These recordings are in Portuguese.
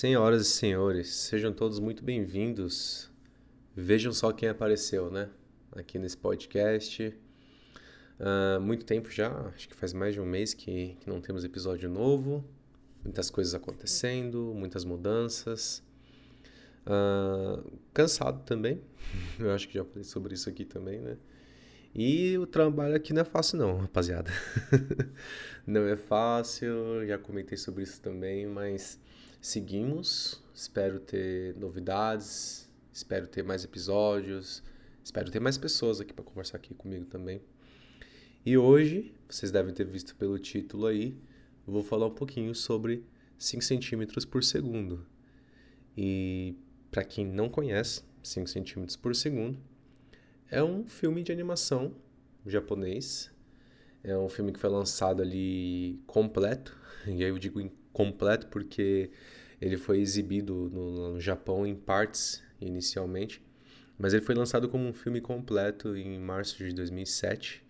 Senhoras e senhores, sejam todos muito bem-vindos. Vejam só quem apareceu, né? Aqui nesse podcast. Uh, muito tempo já, acho que faz mais de um mês que, que não temos episódio novo. Muitas coisas acontecendo, muitas mudanças. Uh, cansado também. Eu acho que já falei sobre isso aqui também, né? E o trabalho aqui não é fácil não, rapaziada. não é fácil, já comentei sobre isso também, mas seguimos. Espero ter novidades, espero ter mais episódios, espero ter mais pessoas aqui para conversar aqui comigo também. E hoje, vocês devem ter visto pelo título aí, vou falar um pouquinho sobre 5 centímetros por segundo. E para quem não conhece, 5 centímetros por segundo é um filme de animação japonês. É um filme que foi lançado ali completo. E aí eu digo completo porque ele foi exibido no, no Japão em partes inicialmente. Mas ele foi lançado como um filme completo em março de 2007.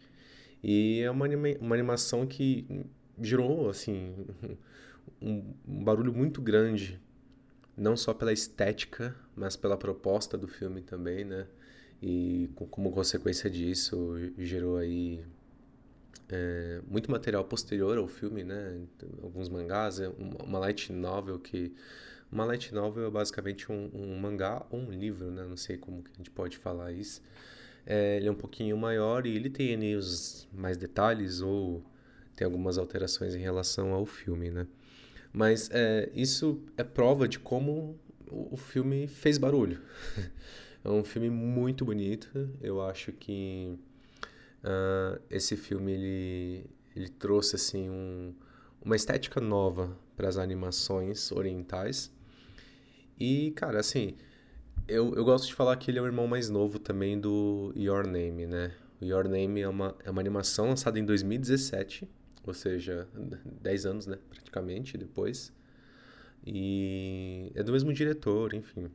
E é uma, anima uma animação que gerou, assim, um, um barulho muito grande. Não só pela estética, mas pela proposta do filme também, né? e como consequência disso gerou aí é, muito material posterior ao filme, né? Alguns mangás, é uma light novel que uma light novel é basicamente um, um mangá ou um livro, né? Não sei como que a gente pode falar isso. É, ele é um pouquinho maior e ele tem ali os mais detalhes ou tem algumas alterações em relação ao filme, né? Mas é, isso é prova de como o, o filme fez barulho. É um filme muito bonito. Eu acho que uh, esse filme ele, ele trouxe assim um, uma estética nova para as animações orientais. E, cara, assim, eu, eu gosto de falar que ele é o irmão mais novo também do Your Name, né? O Your Name é uma, é uma animação lançada em 2017, ou seja, 10 anos, né? Praticamente depois. E é do mesmo diretor, enfim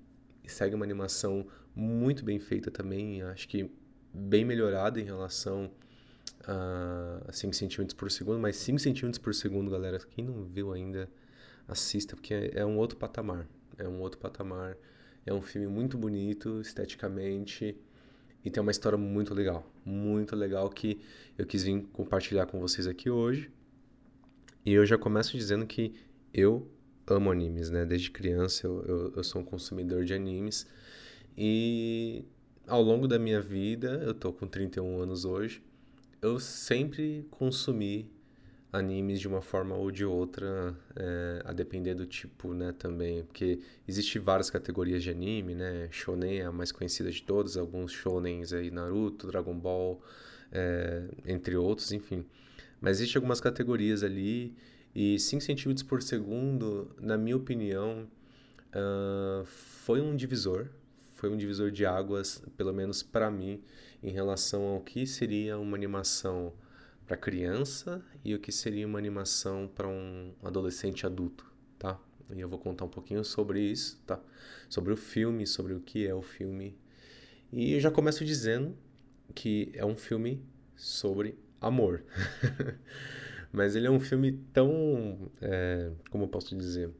segue uma animação muito bem feita também, acho que bem melhorada em relação a 5 centímetros por segundo, mas 5 centímetros por segundo, galera, quem não viu ainda, assista, porque é, é um outro patamar, é um outro patamar, é um filme muito bonito esteticamente e tem uma história muito legal, muito legal que eu quis vir compartilhar com vocês aqui hoje. E eu já começo dizendo que eu amo animes, né? Desde criança eu, eu, eu, sou um consumidor de animes. E ao longo da minha vida, eu tô com 31 anos hoje, eu sempre consumi animes de uma forma ou de outra, é, a depender do tipo, né, também. Porque existem várias categorias de anime, né? Shonen é a mais conhecida de todas, alguns shonens aí, Naruto, Dragon Ball, é, entre outros, enfim. Mas existem algumas categorias ali e 5 centímetros por segundo, na minha opinião, uh, foi um divisor, foi um divisor de águas, pelo menos para mim, em relação ao que seria uma animação para criança e o que seria uma animação para um adolescente adulto, tá? E eu vou contar um pouquinho sobre isso, tá? Sobre o filme, sobre o que é o filme. E eu já começo dizendo que é um filme sobre amor. Mas ele é um filme tão. É, como eu posso dizer?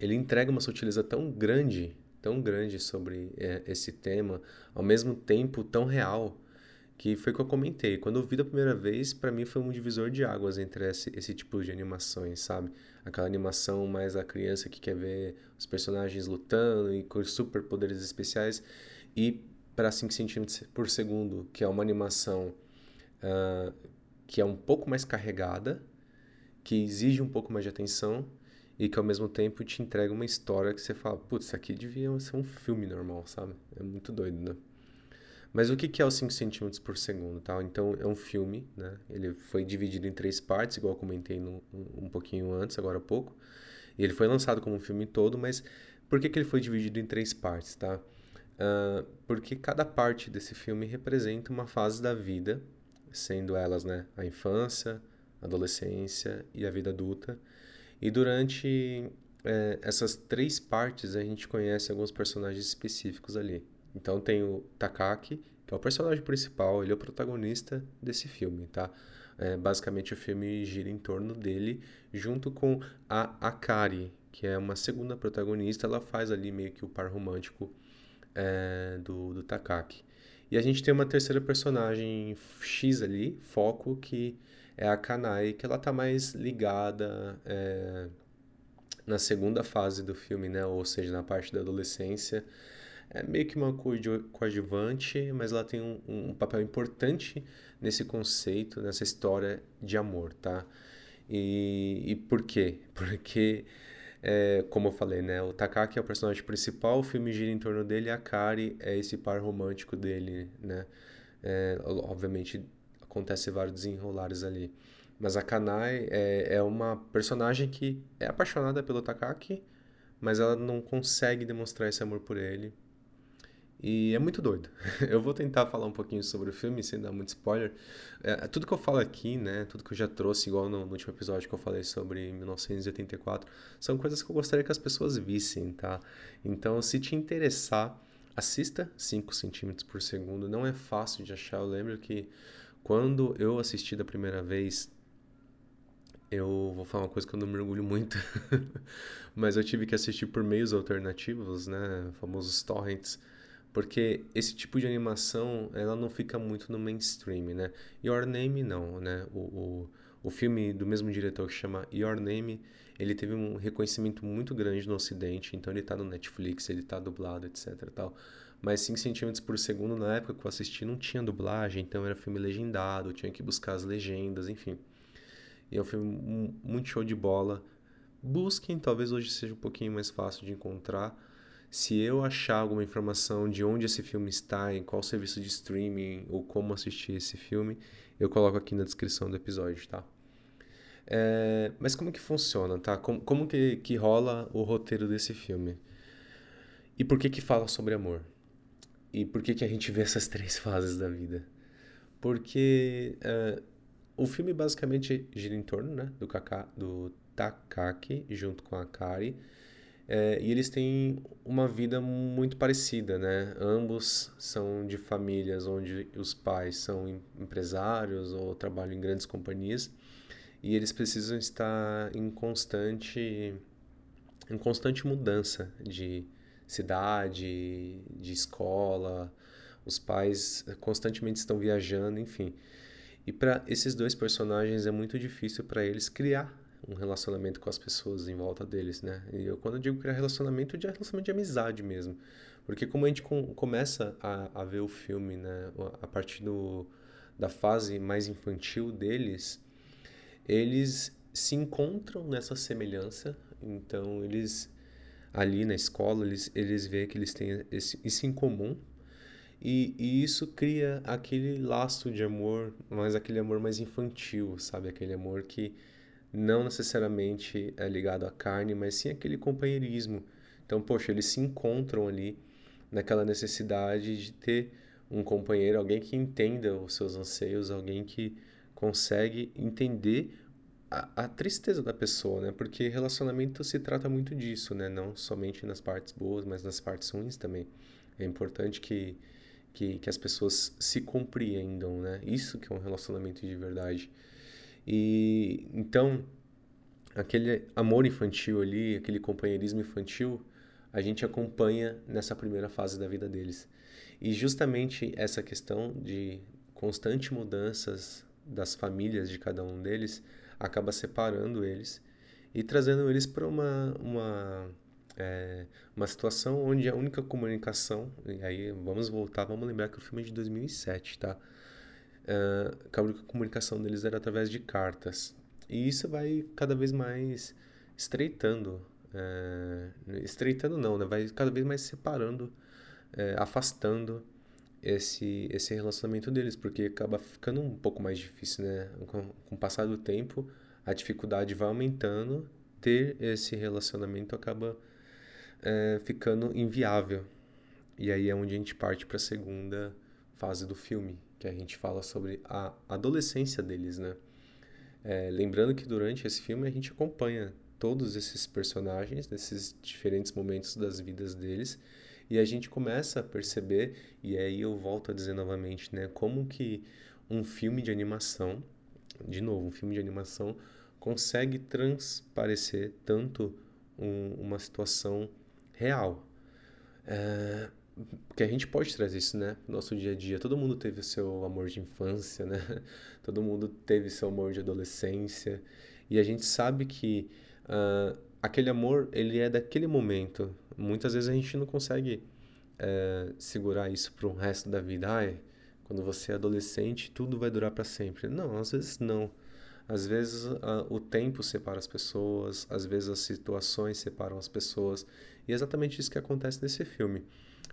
Ele entrega uma sutileza tão grande, tão grande sobre é, esse tema, ao mesmo tempo tão real, que foi o que eu comentei. Quando eu vi da primeira vez, para mim foi um divisor de águas entre esse, esse tipo de animações, sabe? Aquela animação mais a criança que quer ver os personagens lutando e com superpoderes especiais, e para 5 centímetros por segundo, que é uma animação. Uh, que é um pouco mais carregada, que exige um pouco mais de atenção e que ao mesmo tempo te entrega uma história que você fala, putz, isso aqui devia ser um filme normal, sabe? É muito doido, né? Mas o que é os 5 centímetros por segundo, tá? Então, é um filme, né? Ele foi dividido em três partes, igual eu comentei no, um pouquinho antes, agora há pouco. E ele foi lançado como um filme todo, mas por que, que ele foi dividido em três partes, tá? Uh, porque cada parte desse filme representa uma fase da vida sendo elas né, a infância, a adolescência e a vida adulta. E durante é, essas três partes a gente conhece alguns personagens específicos ali. Então tem o Takaki, que é o personagem principal, ele é o protagonista desse filme, tá? É, basicamente o filme gira em torno dele, junto com a Akari, que é uma segunda protagonista, ela faz ali meio que o par romântico é, do, do Takaki. E a gente tem uma terceira personagem X ali, foco, que é a Kanai, que ela tá mais ligada é, na segunda fase do filme, né? Ou seja, na parte da adolescência. É meio que uma coadjuvante, mas ela tem um, um papel importante nesse conceito, nessa história de amor, tá? E, e por quê? Porque, é, como eu falei, né? O Takaki é o personagem principal, o filme gira em torno dele a Kari é esse par romântico dele, né? É, obviamente, acontece vários desenrolares ali. Mas a Kanai é, é uma personagem que é apaixonada pelo Takaki, mas ela não consegue demonstrar esse amor por ele. E é muito doido. Eu vou tentar falar um pouquinho sobre o filme sem dar muito spoiler. É, tudo que eu falo aqui, né, tudo que eu já trouxe, igual no, no, último episódio que eu falei sobre 1984, são coisas que eu gostaria que as pessoas vissem, tá? Então, se te interessar, assista 5 centímetros por segundo. Não é fácil de achar. Eu lembro que quando eu assisti da primeira vez, eu vou falar uma coisa que eu não me orgulho muito, mas eu tive que assistir por meios alternativos, né, famosos torrents, porque esse tipo de animação ela não fica muito no mainstream, né? Your Name não, né? O, o, o filme do mesmo diretor que chama Your Name, ele teve um reconhecimento muito grande no Ocidente, então ele tá no Netflix, ele tá dublado, etc. Tal. Mas 5 centímetros por segundo, na época que eu assisti, não tinha dublagem, então era filme legendado, tinha que buscar as legendas, enfim. E é um filme muito show de bola. Busquem, talvez hoje seja um pouquinho mais fácil de encontrar. Se eu achar alguma informação de onde esse filme está, em qual serviço de streaming ou como assistir esse filme, eu coloco aqui na descrição do episódio, tá? É, mas como que funciona, tá? Como, como que, que rola o roteiro desse filme? E por que que fala sobre amor? E por que, que a gente vê essas três fases da vida? Porque uh, o filme basicamente gira em torno né, do, Kaka, do Takaki junto com a Kari. É, e eles têm uma vida muito parecida, né? Ambos são de famílias onde os pais são empresários ou trabalham em grandes companhias e eles precisam estar em constante em constante mudança de cidade, de escola, os pais constantemente estão viajando, enfim. E para esses dois personagens é muito difícil para eles criar um relacionamento com as pessoas em volta deles, né? E eu, quando eu digo criar relacionamento, é relacionamento de amizade mesmo. Porque como a gente com, começa a, a ver o filme, né, a partir do, da fase mais infantil deles, eles se encontram nessa semelhança, então eles ali na escola, eles, eles veem que eles têm esse, isso em comum. E, e isso cria aquele laço de amor, mas aquele amor mais infantil, sabe? Aquele amor que não necessariamente é ligado à carne, mas sim aquele companheirismo. Então, poxa, eles se encontram ali naquela necessidade de ter um companheiro, alguém que entenda os seus anseios, alguém que consegue entender a, tristeza da pessoa, né? Porque relacionamento se trata muito disso, né? Não somente nas partes boas, mas nas partes ruins também. É importante que, que, que as pessoas se compreendam, né? Isso que é um relacionamento de verdade. E então, aquele amor infantil ali, aquele companheirismo infantil, a gente acompanha nessa primeira fase da vida deles. E justamente essa questão de constante mudanças das famílias de cada um deles acaba separando eles e trazendo eles para uma, uma, é, uma situação onde a única comunicação, e aí vamos voltar, vamos lembrar que o filme é de 2007, tá? Uh, a única comunicação deles era através de cartas. E isso vai cada vez mais estreitando, é, estreitando não, né? Vai cada vez mais separando, é, afastando esse, esse relacionamento deles, porque acaba ficando um pouco mais difícil, né? Com, com o passar do tempo, a dificuldade vai aumentando, ter esse relacionamento acaba é, ficando inviável. E aí é onde a gente parte para a segunda fase do filme, que a gente fala sobre a adolescência deles, né? É, lembrando que durante esse filme a gente acompanha todos esses personagens, nesses diferentes momentos das vidas deles, e a gente começa a perceber, e aí eu volto a dizer novamente, né, como que um filme de animação, de novo, um filme de animação consegue transparecer tanto um, uma situação real. É, porque a gente pode trazer isso, né? No nosso dia a dia. Todo mundo teve o seu amor de infância, né? Todo mundo teve seu amor de adolescência. E a gente sabe que uh, aquele amor, ele é daquele momento. Muitas vezes a gente não consegue uh, segurar isso para o resto da vida. Ai, quando você é adolescente, tudo vai durar para sempre. Não, às vezes não. Às vezes uh, o tempo separa as pessoas, às vezes as situações separam as pessoas. E é exatamente isso que acontece nesse filme.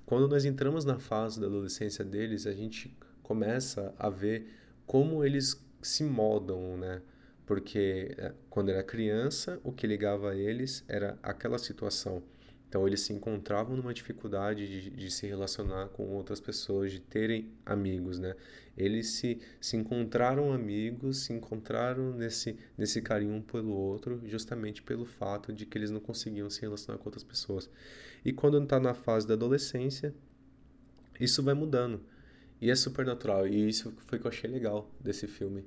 Quando nós entramos na fase da adolescência deles, a gente começa a ver como eles se moldam, né? Porque é, quando era criança, o que ligava a eles era aquela situação. Então eles se encontravam numa dificuldade de, de, se relacionar com outras pessoas, de terem amigos, né? Eles se, se encontraram amigos, se encontraram nesse, nesse carinho um pelo outro, justamente pelo fato de que eles não conseguiam se relacionar com outras pessoas. E quando está na fase da adolescência, isso vai mudando. E é super natural. E isso foi o que eu achei legal desse filme.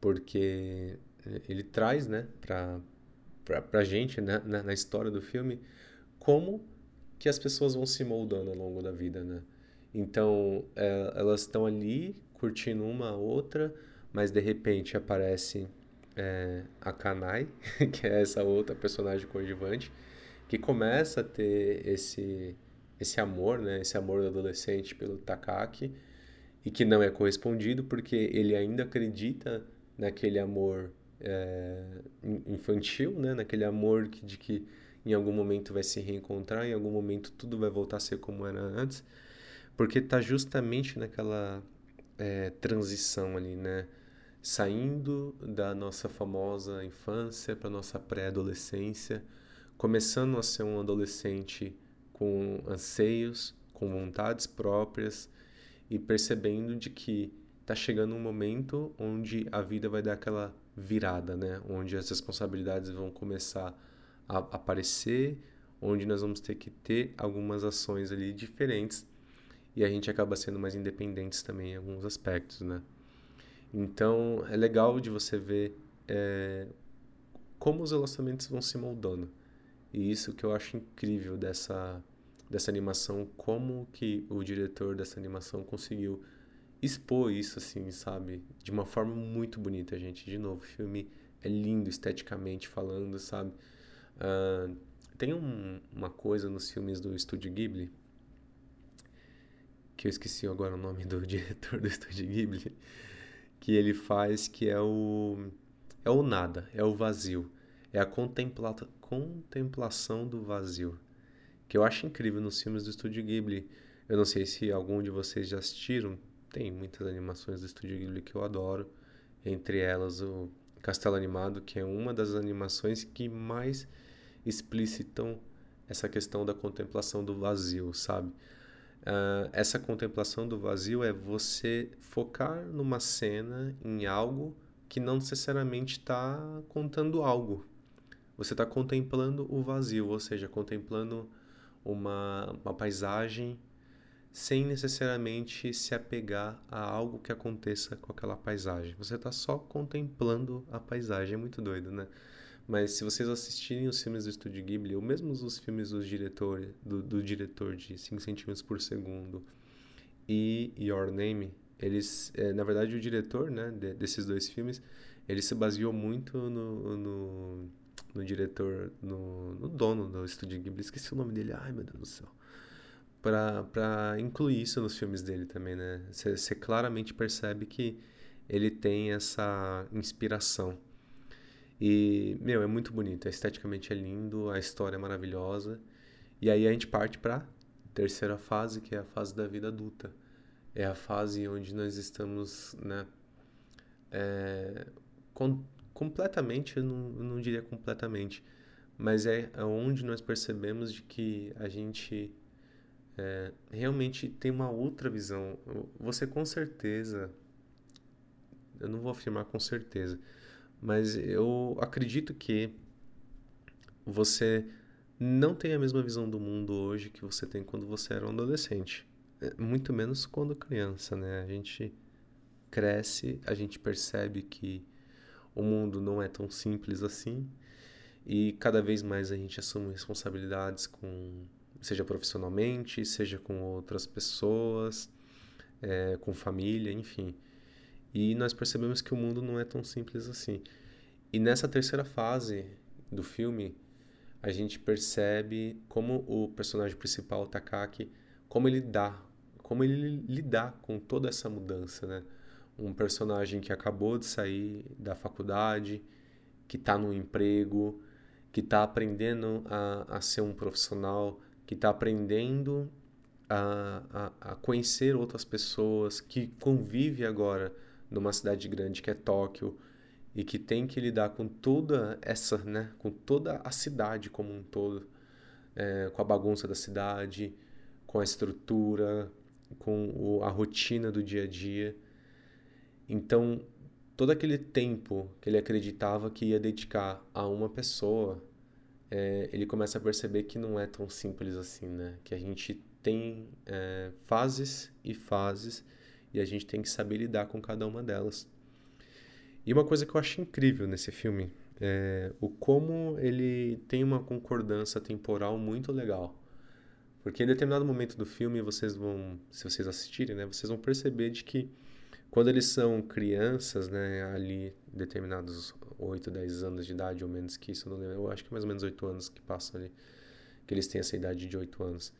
Porque ele traz, né, pra, pra, pra gente, né, na, na história do filme, como que as pessoas vão se moldando ao longo da vida, né? Então, é, elas estão ali curtindo uma a outra, mas de repente aparece é, a Kanai, que é essa outra personagem coadjuvante, que começa a ter esse esse amor, né, esse amor do adolescente pelo Takaki, e que não é correspondido porque ele ainda acredita naquele amor é, infantil, né, naquele amor que, de que em algum momento vai se reencontrar, em algum momento tudo vai voltar a ser como era antes, porque está justamente naquela é, transição ali, né? Saindo da nossa famosa infância para nossa pré-adolescência, começando a ser um adolescente com anseios, com vontades próprias e percebendo de que está chegando um momento onde a vida vai dar aquela virada, né? Onde as responsabilidades vão começar a aparecer, onde nós vamos ter que ter algumas ações ali diferentes e a gente acaba sendo mais independentes também em alguns aspectos, né? Então é legal de você ver é, como os relacionamentos vão se moldando. E isso que eu acho incrível dessa, dessa animação, como que o diretor dessa animação conseguiu expor isso, assim, sabe? De uma forma muito bonita, gente. De novo, o filme é lindo esteticamente falando, sabe? Uh, tem um, uma coisa nos filmes do Estúdio Ghibli, que eu esqueci agora o nome do diretor do Estúdio Ghibli, que ele faz que é o é o nada, é o vazio, é a contempla contemplação do vazio, que eu acho incrível nos filmes do Estúdio Ghibli. Eu não sei se algum de vocês já assistiram, tem muitas animações do Estúdio Ghibli que eu adoro, entre elas o Castelo Animado, que é uma das animações que mais explicitam essa questão da contemplação do vazio, sabe? Uh, essa contemplação do vazio é você focar numa cena, em algo que não necessariamente está contando algo. Você está contemplando o vazio, ou seja, contemplando uma, uma paisagem sem necessariamente se apegar a algo que aconteça com aquela paisagem. Você está só contemplando a paisagem. É muito doido, né? Mas se vocês assistirem os filmes do Estúdio Ghibli, ou mesmo os filmes dos diretor, do, do diretor de 5 centímetros por segundo e Your Name, eles, é, na verdade, o diretor né, de, desses dois filmes, ele se baseou muito no, no, no diretor, no, no, dono do Estúdio Ghibli, esqueci o nome dele, ai meu Deus do céu, para incluir isso nos filmes dele também, né? Você claramente percebe que ele tem essa inspiração e, meu, é muito bonito. Esteticamente é lindo, a história é maravilhosa. E aí a gente parte para terceira fase, que é a fase da vida adulta. É a fase onde nós estamos, né? É, com, completamente, eu não, eu não diria completamente, mas é onde nós percebemos de que a gente é, realmente tem uma outra visão. Você com certeza, eu não vou afirmar com certeza, mas eu acredito que você não tem a mesma visão do mundo hoje que você tem quando você era um adolescente. É, muito menos quando criança, né? A gente cresce, a gente percebe que o mundo não é tão simples assim e cada vez mais a gente assume responsabilidades com seja profissionalmente, seja com outras pessoas, é, com família, enfim. E nós percebemos que o mundo não é tão simples assim. E nessa terceira fase do filme, a gente percebe como o personagem principal, Takaki, como ele dá, como ele lidar com toda essa mudança, né? Um personagem que acabou de sair da faculdade, que está no emprego, que está aprendendo a, a ser um profissional, que está aprendendo a, a, a, conhecer outras pessoas, que convive agora numa cidade grande que é Tóquio e que tem que lidar com toda essa, né, com toda a cidade como um todo, é, com a bagunça da cidade, com a estrutura, com o, a rotina do dia a dia. Então, todo aquele tempo que ele acreditava que ia dedicar a uma pessoa é, ele começa a perceber que não é tão simples assim, né? Que a gente tem é, fases e fases e a gente tem que saber lidar com cada uma delas. E uma coisa que eu acho incrível nesse filme é o como ele tem uma concordância temporal muito legal. Porque em determinado momento do filme, vocês vão, se vocês assistirem, né, vocês vão perceber de que quando eles são crianças, né, ali determinados 8, 10 anos de idade ou menos que isso, eu não lembro, eu acho que mais ou menos 8 anos que passam ali, que eles têm essa idade de 8 anos.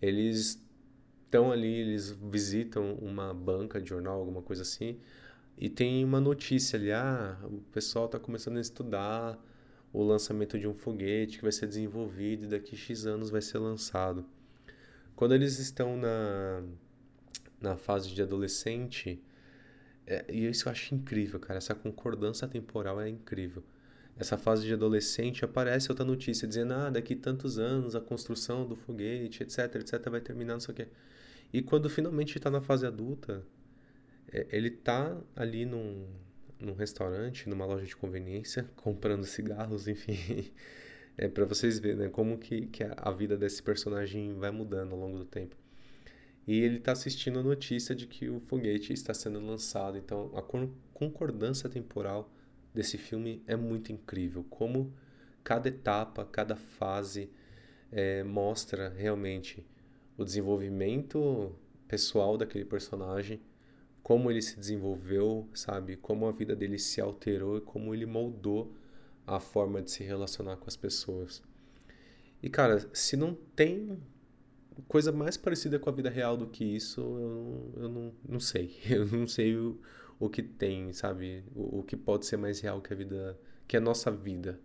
Eles estão ali, eles visitam uma banca de jornal, alguma coisa assim, e tem uma notícia ali, ah, o pessoal está começando a estudar o lançamento de um foguete que vai ser desenvolvido e daqui X anos vai ser lançado. Quando eles estão na, na fase de adolescente, é, e isso eu acho incrível, cara. Essa concordância temporal é incrível. Essa fase de adolescente aparece outra notícia dizendo: ah, daqui tantos anos a construção do foguete, etc, etc, vai terminar, não sei o quê. E quando finalmente está na fase adulta, é, ele tá ali num, num restaurante, numa loja de conveniência, comprando cigarros, enfim. é para vocês verem né, como que, que a vida desse personagem vai mudando ao longo do tempo e ele está assistindo a notícia de que o foguete está sendo lançado. Então, a concordância temporal desse filme é muito incrível. Como cada etapa, cada fase é, mostra realmente o desenvolvimento pessoal daquele personagem, como ele se desenvolveu, sabe? Como a vida dele se alterou e como ele moldou a forma de se relacionar com as pessoas. E cara, se não tem coisa mais parecida com a vida real do que isso, eu, eu não, não sei. Eu não sei o, o que tem, sabe? O, o que pode ser mais real que a vida, que a nossa vida.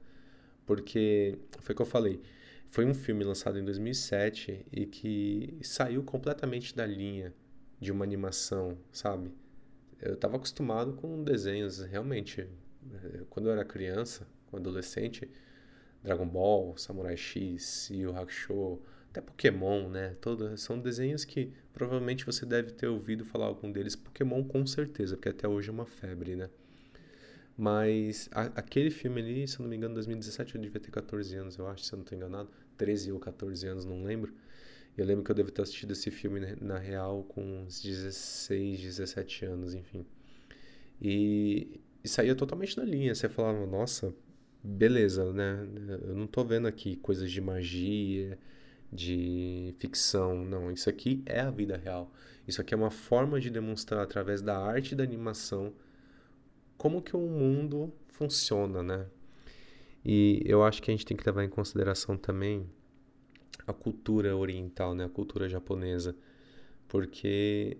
Porque, foi o que eu falei, foi um filme lançado em 2007 e que saiu completamente da linha de uma animação, sabe? Eu estava acostumado com desenhos, realmente. Quando eu era criança, adolescente, Dragon Ball, Samurai X, Yu Hakusho, até Pokémon, né? Todos são desenhos que provavelmente você deve ter ouvido falar algum deles. Pokémon com certeza, porque até hoje é uma febre, né? Mas a, aquele filme ali, se eu não me engano, em 2017 eu devia ter 14 anos, eu acho, se eu não estou enganado. 13 ou 14 anos, não lembro. Eu lembro que eu devo ter assistido esse filme né, na real com uns 16, 17 anos, enfim. E, e saía totalmente na linha. Você falava, nossa, beleza, né? Eu não tô vendo aqui coisas de magia, de ficção. Não, isso aqui é a vida real. Isso aqui é uma forma de demonstrar através da arte da animação como que o mundo funciona, né? E eu acho que a gente tem que levar em consideração também a cultura oriental, né? A cultura japonesa, porque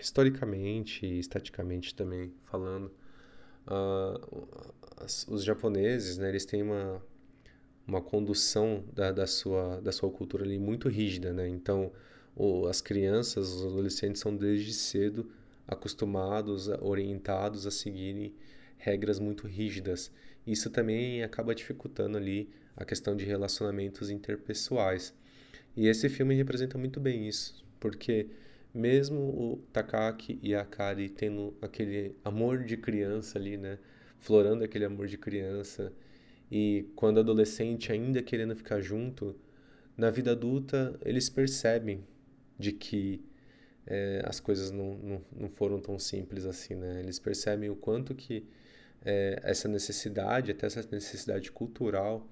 historicamente estaticamente também falando, uh, os japoneses, né? Eles têm uma uma condução da, da, sua, da sua cultura ali muito rígida, né? Então, o, as crianças, os adolescentes são desde cedo acostumados, orientados a seguirem regras muito rígidas. Isso também acaba dificultando ali a questão de relacionamentos interpessoais. E esse filme representa muito bem isso, porque mesmo o Takaki e a Akari tendo aquele amor de criança ali, né? Florando aquele amor de criança, e quando adolescente ainda querendo ficar junto, na vida adulta eles percebem de que é, as coisas não, não, não foram tão simples assim, né? Eles percebem o quanto que é, essa necessidade, até essa necessidade cultural,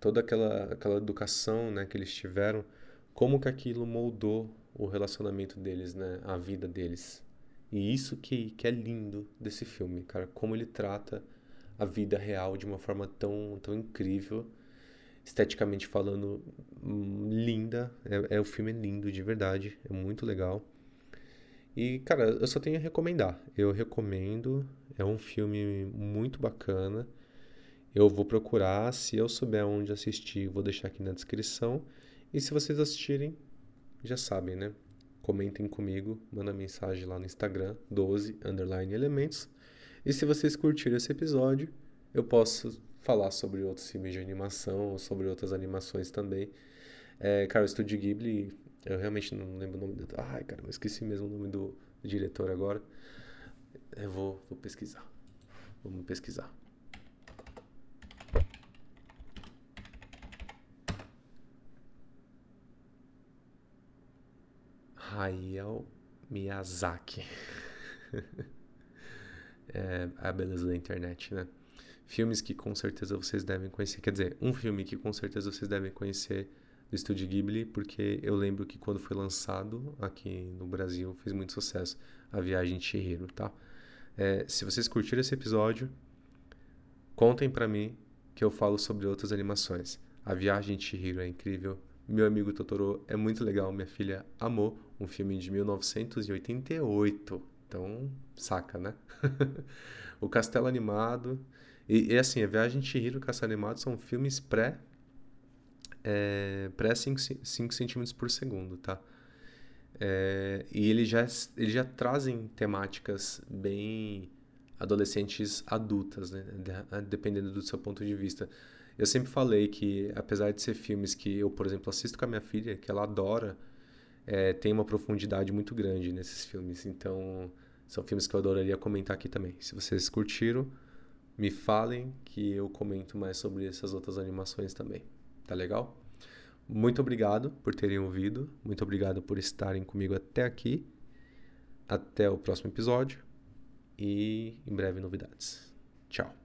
toda aquela, aquela educação né, que eles tiveram, como que aquilo moldou o relacionamento deles, né, a vida deles. E isso que, que é lindo desse filme, cara, como ele trata a vida real de uma forma tão, tão incrível, esteticamente falando, linda. É, é o filme é lindo de verdade, é muito legal. E, cara, eu só tenho a recomendar. Eu recomendo, é um filme muito bacana. Eu vou procurar, se eu souber onde assistir, vou deixar aqui na descrição. E se vocês assistirem, já sabem, né? Comentem comigo, manda mensagem lá no Instagram, 12 underline elementos. E se vocês curtiram esse episódio, eu posso falar sobre outros filmes de animação, sobre outras animações também. É, cara, o Estúdio Ghibli eu realmente não lembro o nome do. Ai, cara, eu esqueci mesmo o nome do diretor agora. Eu vou, vou pesquisar. Vamos pesquisar. Hayao Miyazaki. é a beleza da internet, né? Filmes que com certeza vocês devem conhecer. Quer dizer, um filme que com certeza vocês devem conhecer do Estúdio Ghibli, porque eu lembro que quando foi lançado aqui no Brasil fez muito sucesso, A Viagem de Chihiro, tá? É, se vocês curtiram esse episódio, contem para mim que eu falo sobre outras animações. A Viagem de Chihiro é incrível, Meu Amigo Totoro é muito legal, minha filha amou, um filme de 1988, então saca, né? o Castelo Animado, e, e assim, A Viagem de Chihiro e o Castelo Animado são filmes pré é, pré 5 centímetros por segundo, tá? É, e eles já, eles já trazem temáticas bem adolescentes adultas, né? dependendo do seu ponto de vista. Eu sempre falei que, apesar de ser filmes que eu, por exemplo, assisto com a minha filha, que ela adora, é, tem uma profundidade muito grande nesses filmes. Então, são filmes que eu adoraria comentar aqui também. Se vocês curtiram, me falem que eu comento mais sobre essas outras animações também. Tá legal? Muito obrigado por terem ouvido. Muito obrigado por estarem comigo até aqui. Até o próximo episódio. E em breve novidades. Tchau.